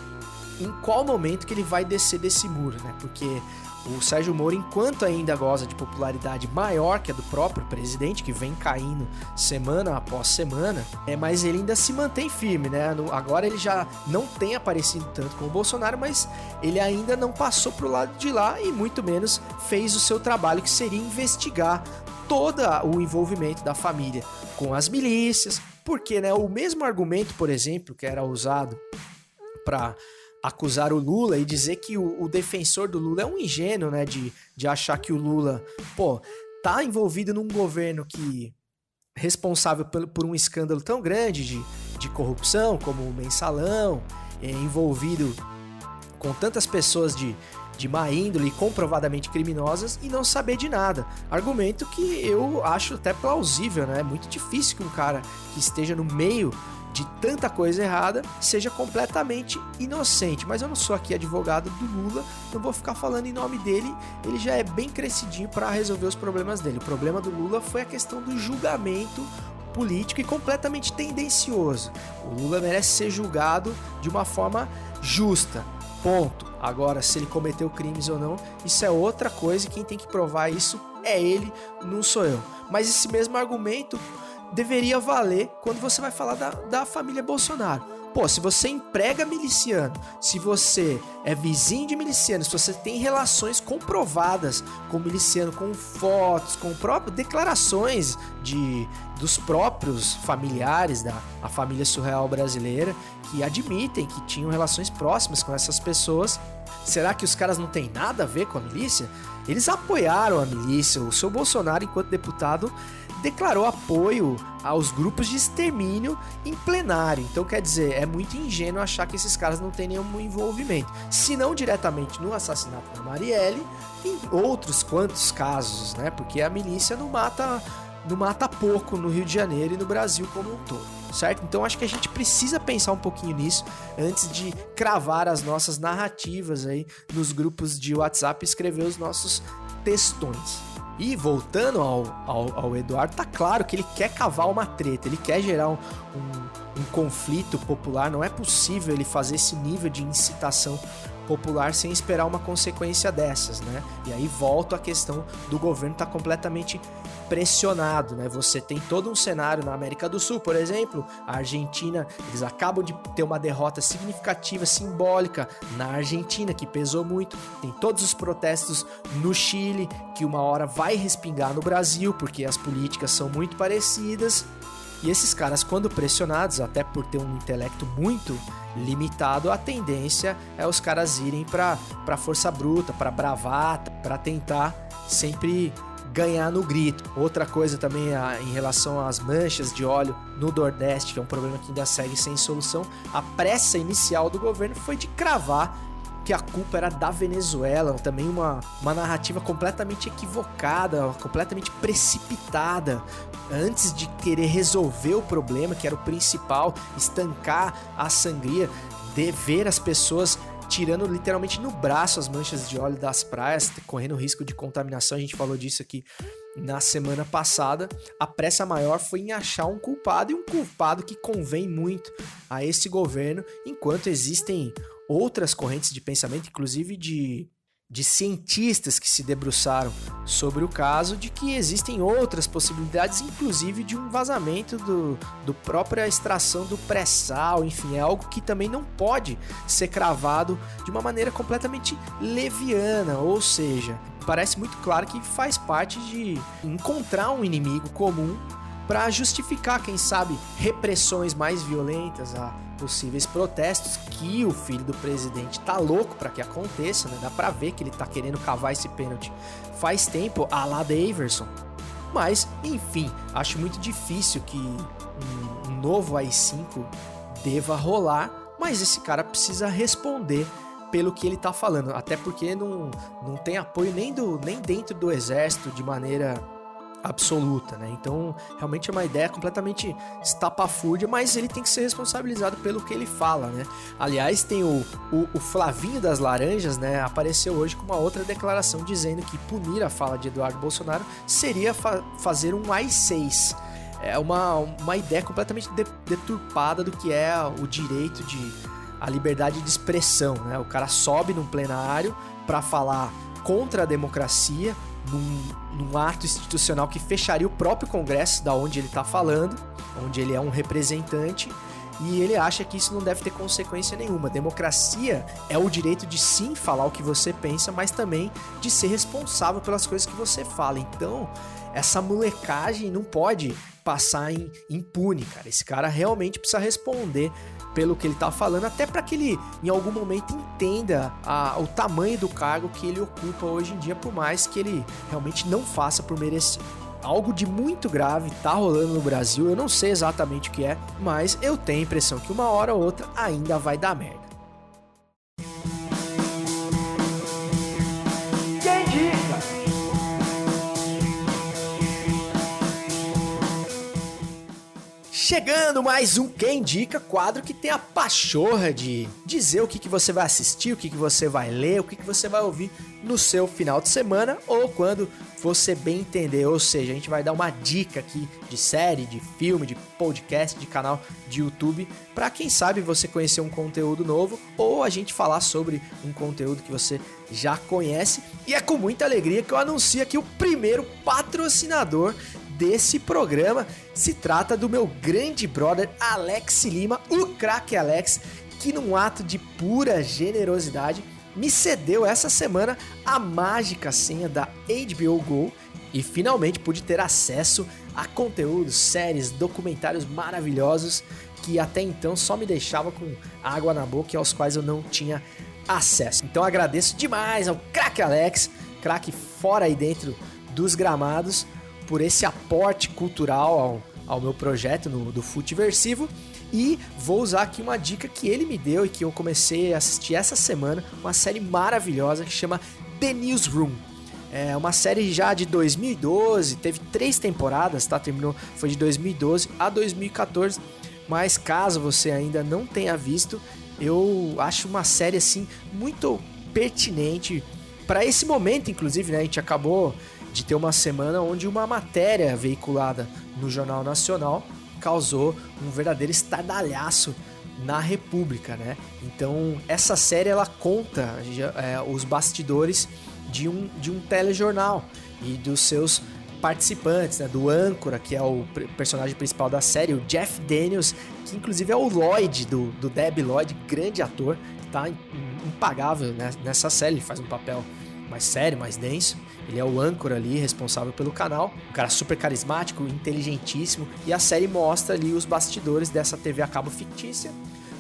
em qual momento que ele vai descer desse muro, né? Porque o Sérgio Moro, enquanto ainda goza de popularidade maior que a do próprio presidente, que vem caindo semana após semana, é, mas ele ainda se mantém firme, né? No, agora ele já não tem aparecido tanto com o Bolsonaro, mas ele ainda não passou pro lado de lá e muito menos fez o seu trabalho, que seria investigar todo o envolvimento da família com as milícias, porque né, o mesmo argumento, por exemplo, que era usado para acusar o Lula e dizer que o, o, defensor do Lula é um ingênuo, né? De, de achar que o Lula, pô, tá envolvido num governo que responsável por, por um escândalo tão grande de, de corrupção como o mensalão, é, envolvido com tantas pessoas de, de má índole comprovadamente criminosas e não saber de nada. Argumento que eu acho até plausível, né? É muito difícil que um cara que esteja no meio de tanta coisa errada seja completamente inocente. Mas eu não sou aqui advogado do Lula, não vou ficar falando em nome dele. Ele já é bem crescidinho para resolver os problemas dele. O problema do Lula foi a questão do julgamento político e completamente tendencioso. O Lula merece ser julgado de uma forma justa. Ponto. Agora, se ele cometeu crimes ou não, isso é outra coisa e quem tem que provar isso é ele, não sou eu. Mas esse mesmo argumento deveria valer quando você vai falar da, da família Bolsonaro. Pô, se você emprega miliciano, se você é vizinho de miliciano, se você tem relações comprovadas com miliciano, com fotos, com próprias declarações de dos próprios familiares da a família surreal brasileira que admitem que tinham relações próximas com essas pessoas, será que os caras não têm nada a ver com a milícia? Eles apoiaram a milícia. O seu Bolsonaro, enquanto deputado, declarou apoio aos grupos de extermínio em plenário. Então, quer dizer, é muito ingênuo achar que esses caras não têm nenhum envolvimento. Se não diretamente no assassinato da Marielle, em outros quantos casos, né? Porque a milícia não mata, não mata pouco no Rio de Janeiro e no Brasil como um todo. Certo? Então acho que a gente precisa pensar um pouquinho nisso antes de cravar as nossas narrativas aí nos grupos de WhatsApp e escrever os nossos textões. E voltando ao, ao, ao, Eduardo, tá claro que ele quer cavar uma treta, ele quer gerar um, um, um conflito popular. Não é possível ele fazer esse nível de incitação popular sem esperar uma consequência dessas, né? E aí volta a questão do governo estar tá completamente pressionado, né? Você tem todo um cenário na América do Sul, por exemplo, a Argentina, eles acabam de ter uma derrota significativa, simbólica na Argentina, que pesou muito. Tem todos os protestos no Chile, que uma hora vai respingar no Brasil, porque as políticas são muito parecidas. E esses caras, quando pressionados, até por ter um intelecto muito limitado, a tendência é os caras irem para força bruta, para bravata, para tentar sempre ganhar no grito. Outra coisa também a, em relação às manchas de óleo no Nordeste, que é um problema que ainda segue sem solução, a pressa inicial do governo foi de cravar que a culpa era da Venezuela, também uma, uma narrativa completamente equivocada, completamente precipitada, antes de querer resolver o problema, que era o principal, estancar a sangria, de ver as pessoas tirando literalmente no braço as manchas de óleo das praias, correndo risco de contaminação. A gente falou disso aqui na semana passada. A pressa maior foi em achar um culpado e um culpado que convém muito a esse governo, enquanto existem outras correntes de pensamento, inclusive de, de cientistas que se debruçaram sobre o caso, de que existem outras possibilidades, inclusive de um vazamento do, do própria extração do pré-sal, enfim, é algo que também não pode ser cravado de uma maneira completamente leviana, ou seja, parece muito claro que faz parte de encontrar um inimigo comum para justificar, quem sabe, repressões mais violentas a possíveis protestos que o filho do presidente tá louco para que aconteça, né? Dá para ver que ele tá querendo cavar esse pênalti faz tempo, a lá Daverson. Mas, enfim, acho muito difícil que um, novo AI-5 deva rolar, mas esse cara precisa responder pelo que ele tá falando, até porque não, não tem apoio nem, do, nem dentro do exército de maneira absoluta, né? Então, realmente é uma ideia completamente estapafúrdia, mas ele tem que ser responsabilizado pelo que ele fala, né? Aliás, tem o, o, o, Flavinho das Laranjas, né? Apareceu hoje com uma outra declaração dizendo que punir a fala de Eduardo Bolsonaro seria fa fazer um AI-6. É uma, uma ideia completamente de deturpada do que é o direito de a liberdade de expressão, né? O cara sobe num plenário para falar contra a democracia, num, num, ato institucional que fecharia o próprio Congresso, da onde ele está falando, onde ele é um representante, e ele acha que isso não deve ter consequência nenhuma. Democracia é o direito de sim falar o que você pensa, mas também de ser responsável pelas coisas que você fala. Então, essa molecagem não pode passar impune, cara. Esse cara realmente precisa responder pelo que ele tá falando, até para que ele em algum momento entenda a, o tamanho do cargo que ele ocupa hoje em dia, por mais que ele realmente não faça por merecer. Algo de muito grave tá rolando no Brasil, eu não sei exatamente o que é, mas eu tenho a impressão que uma hora ou outra ainda vai dar merda. Chegando mais um Quem Indica, quadro que tem a pachorra de dizer o que, que você vai assistir, o que, que você vai ler, o que, que você vai ouvir no seu final de semana ou quando você bem entender. Ou seja, a gente vai dar uma dica aqui de série, de filme, de podcast, de canal de YouTube, para quem sabe você conhecer um conteúdo novo ou a gente falar sobre um conteúdo que você já conhece. E é com muita alegria que eu anuncio aqui o primeiro patrocinador desse programa. Se trata do meu grande brother Alex Lima, o craque Alex, que num ato de pura generosidade me cedeu essa semana a mágica senha da HBO Go e finalmente pude ter acesso a conteúdos, séries, documentários maravilhosos que até então só me deixava com água na boca e aos quais eu não tinha acesso. Então agradeço demais ao craque Alex, craque fora e dentro dos gramados, por esse aporte cultural ao, ao meu projeto no, do Futiversivo. E vou usar aqui uma dica que ele me deu e que eu comecei a assistir essa semana, uma série maravilhosa que chama The Newsroom. É uma série já de 2012, teve três temporadas, tá? Terminou, foi de 2012 a 2014. Mas caso você ainda não tenha visto, eu acho uma série assim muito pertinente para esse momento, inclusive, né? A gente acabou de ter uma semana onde uma matéria veiculada no Jornal Nacional causou um verdadeiro estardalhaço na República, né? Então essa série ela conta é, os bastidores de um, de um telejornal e dos seus participantes, né? Do âncora, que é o personagem principal da série, o Jeff Daniels, que inclusive é o Lloyd do, do Deb Lloyd, grande ator, tá impagável né? nessa série, ele faz um papel mais sério, mais denso. Ele é o âncora ali, responsável pelo canal. Um cara super carismático, inteligentíssimo. E a série mostra ali os bastidores dessa TV a cabo fictícia.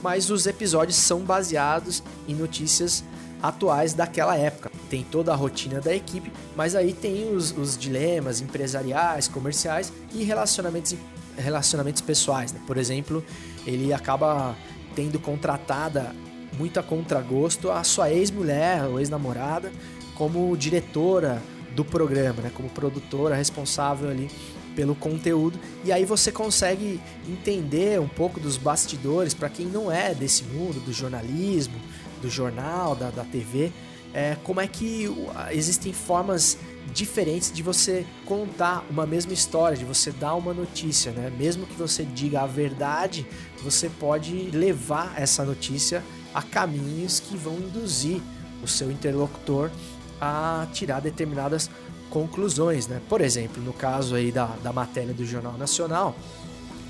Mas os episódios são baseados em notícias atuais daquela época. Tem toda a rotina da equipe, mas aí tem os, os dilemas empresariais, comerciais e relacionamentos, relacionamentos pessoais. Né? Por exemplo, ele acaba tendo contratada muito a contragosto a sua ex-mulher ou ex-namorada como diretora do programa, né? Como produtora responsável ali pelo conteúdo. E aí você consegue entender um pouco dos bastidores para quem não é desse mundo do jornalismo, do jornal, da, da TV, é, como é que existem formas diferentes de você contar uma mesma história, de você dar uma notícia, né? Mesmo que você diga a verdade, você pode levar essa notícia a caminhos que vão induzir o seu interlocutor a tirar determinadas conclusões, né? Por exemplo, no caso aí da, da matéria do Jornal Nacional,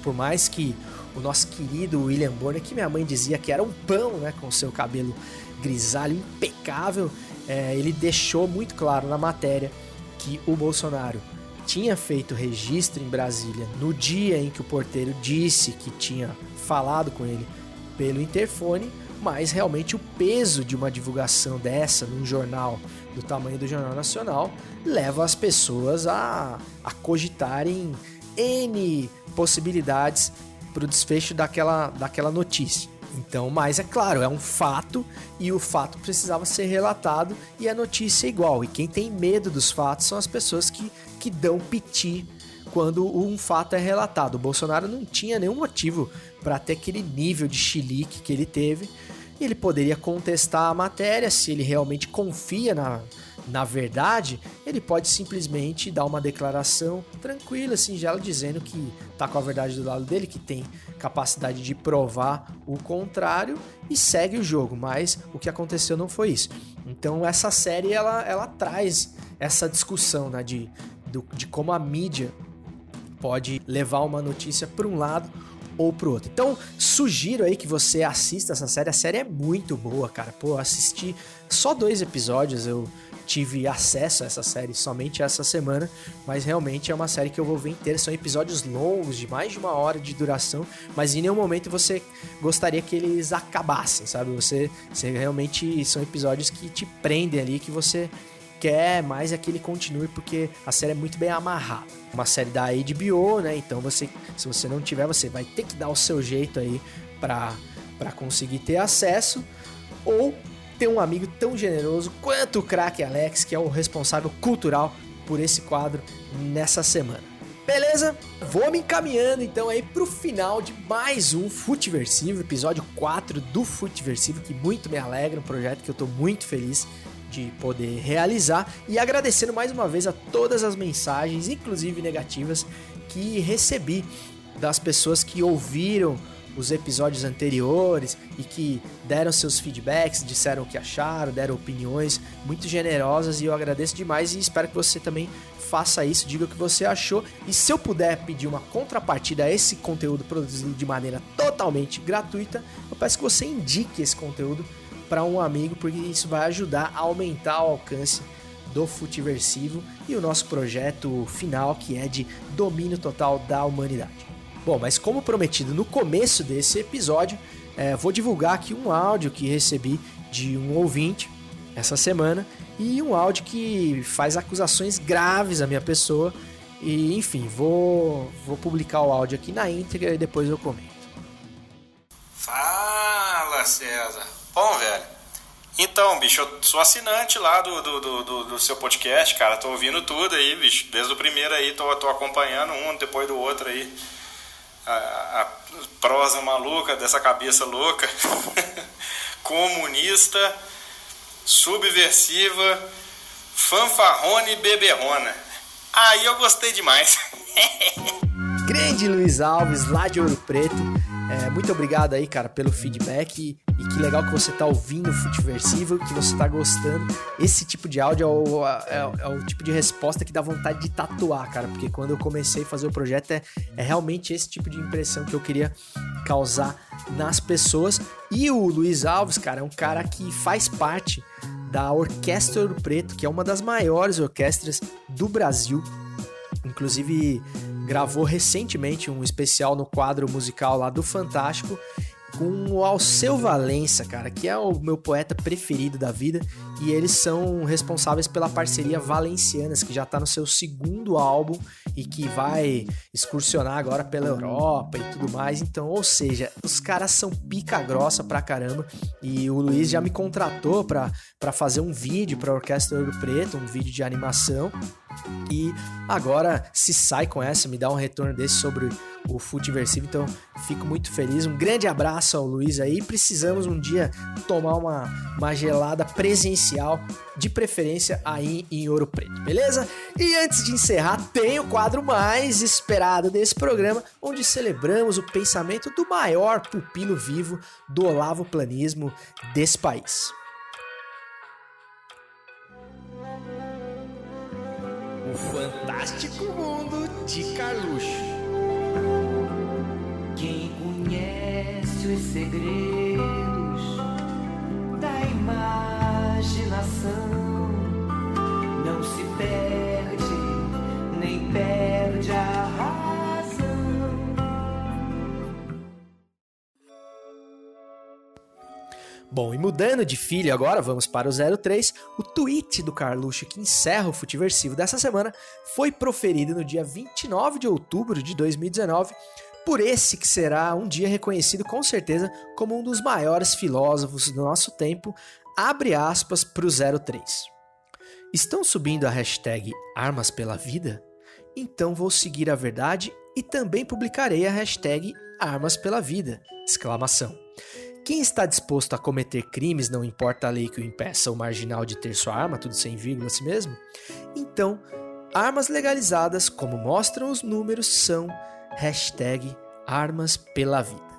por mais que o nosso querido William Bonner, que minha mãe dizia que era um pão, né, com seu cabelo grisalho impecável, é, ele deixou muito claro na matéria que o Bolsonaro tinha feito registro em Brasília no dia em que o porteiro disse que tinha falado com ele pelo interfone, mas realmente o peso de uma divulgação dessa num jornal do tamanho do Jornal Nacional leva as pessoas a, a cogitarem N possibilidades para o desfecho daquela, daquela notícia. Então, mas é claro, é um fato e o fato precisava ser relatado e a notícia é igual. E quem tem medo dos fatos são as pessoas que, que dão piti quando um fato é relatado. O Bolsonaro não tinha nenhum motivo para ter aquele nível de chilique que ele teve. Ele poderia contestar a matéria se ele realmente confia na, na verdade, ele pode simplesmente dar uma declaração tranquila, singela, dizendo que tá com a verdade do lado dele, que tem capacidade de provar o contrário e segue o jogo. Mas o que aconteceu não foi isso. Então essa série ela, ela traz essa discussão né, de, do, de como a mídia pode levar uma notícia para um lado ou pro outro. Então, sugiro aí que você assista essa série. A série é muito boa, cara. Pô, assisti só dois episódios, eu tive acesso a essa série somente essa semana, mas realmente é uma série que eu vou ver inteira. São episódios longos, de mais de uma hora de duração, mas em nenhum momento você gostaria que eles acabassem, sabe? Você, você realmente são episódios que te prendem ali, que você quer mais é que ele continue, porque a série é muito bem amarrada. Uma série da HBO, né? Então você, se você não tiver, você vai ter que dar o seu jeito aí para conseguir ter acesso. Ou ter um amigo tão generoso quanto o craque Alex, que é o responsável cultural por esse quadro nessa semana. Beleza? Vou me encaminhando então aí pro final de mais um Futiversivo, episódio 4 do Futiversivo, que muito me alegra, um projeto que eu tô muito feliz de poder realizar. E agradecendo mais uma vez a todas as mensagens, inclusive negativas, que recebi das pessoas que ouviram os episódios anteriores e que deram seus feedbacks, disseram o que acharam, deram opiniões muito generosas e eu agradeço demais e espero que você também faça isso, diga o que você achou e se eu puder pedir uma contrapartida a esse conteúdo produzido de maneira totalmente gratuita, eu peço que você indique esse conteúdo para um amigo porque isso vai ajudar a aumentar o alcance do Futiversivo e o nosso projeto final que é de domínio total da humanidade. Bom, mas como prometido no começo desse episódio, é, vou divulgar aqui um áudio que recebi de um ouvinte essa semana e um áudio que faz acusações graves à minha pessoa. E enfim, vou, vou publicar o áudio aqui na íntegra e depois eu comento. Fala, César. Bom, velho. Então, bicho, eu sou assinante lá do, do, do, do, seu podcast, cara. Tô ouvindo tudo aí, bicho. Desde o primeiro aí, tô, tô acompanhando um depois do outro aí a, a prosa maluca dessa cabeça louca, (laughs) comunista, subversiva, fanfarrona e beberrona. Aí eu gostei demais. (laughs) Grande Luiz Alves, lá de Ouro Preto. É, muito obrigado aí, cara, pelo feedback. E que legal que você tá ouvindo o Futiversivo, que você tá gostando. Esse tipo de áudio é o, é, é o, tipo de resposta que dá vontade de tatuar, cara. Porque quando eu comecei a fazer o projeto, é, é realmente esse tipo de impressão que eu queria causar nas pessoas. E o Luiz Alves, cara, é um cara que faz parte da Orquestra Ouro Preto, que é uma das maiores orquestras do Brasil. Inclusive, gravou recentemente um especial no quadro musical lá do Fantástico com o Alceu Valença, cara, que é o meu poeta preferido da vida, e eles são responsáveis pela parceria Valencianas, que já tá no seu segundo álbum e que vai excursionar agora pela Europa e tudo mais. Então, ou seja, os caras são pica grossa pra caramba, e o Luiz já me contratou pra fazer um vídeo pra Orquestra Ouro Preto, um vídeo de animação, e agora se sai com essa, me dá um retorno desse sobre o Futiversivo, então fico muito feliz. Um grande abraço ao Luiz aí. Precisamos um dia tomar uma, uma gelada de preferência aí em Ouro Preto, beleza? E antes de encerrar, tem o quadro mais esperado desse programa, onde celebramos o pensamento do maior pupilo vivo do Olavo Planismo desse país. O Fantástico Mundo de Carluxo. Quem conhece os segredos Bom, e mudando de filho agora, vamos para o 03. O tweet do Carluxo que encerra o Futiversivo dessa semana foi proferido no dia 29 de outubro de 2019 por esse que será um dia reconhecido com certeza como um dos maiores filósofos do nosso tempo, abre aspas para o 03. Estão subindo a hashtag Armas pela Vida? Então vou seguir a verdade e também publicarei a hashtag Armas pela Vida! Exclamação. Quem está disposto a cometer crimes, não importa a lei que o impeça ou marginal de ter sua arma, tudo sem vírgula assim mesmo? Então, armas legalizadas, como mostram os números, são hashtag Armas pela Vida.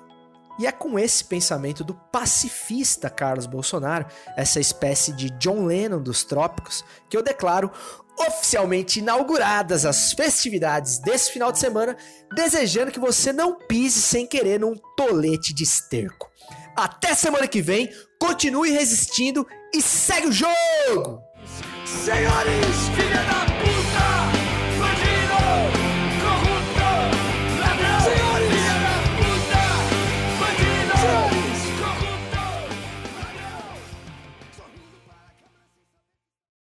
E é com esse pensamento do pacifista Carlos Bolsonaro, essa espécie de John Lennon dos trópicos, que eu declaro oficialmente inauguradas as festividades desse final de semana, desejando que você não pise sem querer num tolete de esterco. Até semana que vem, continue resistindo e segue o jogo! Senhores, filha da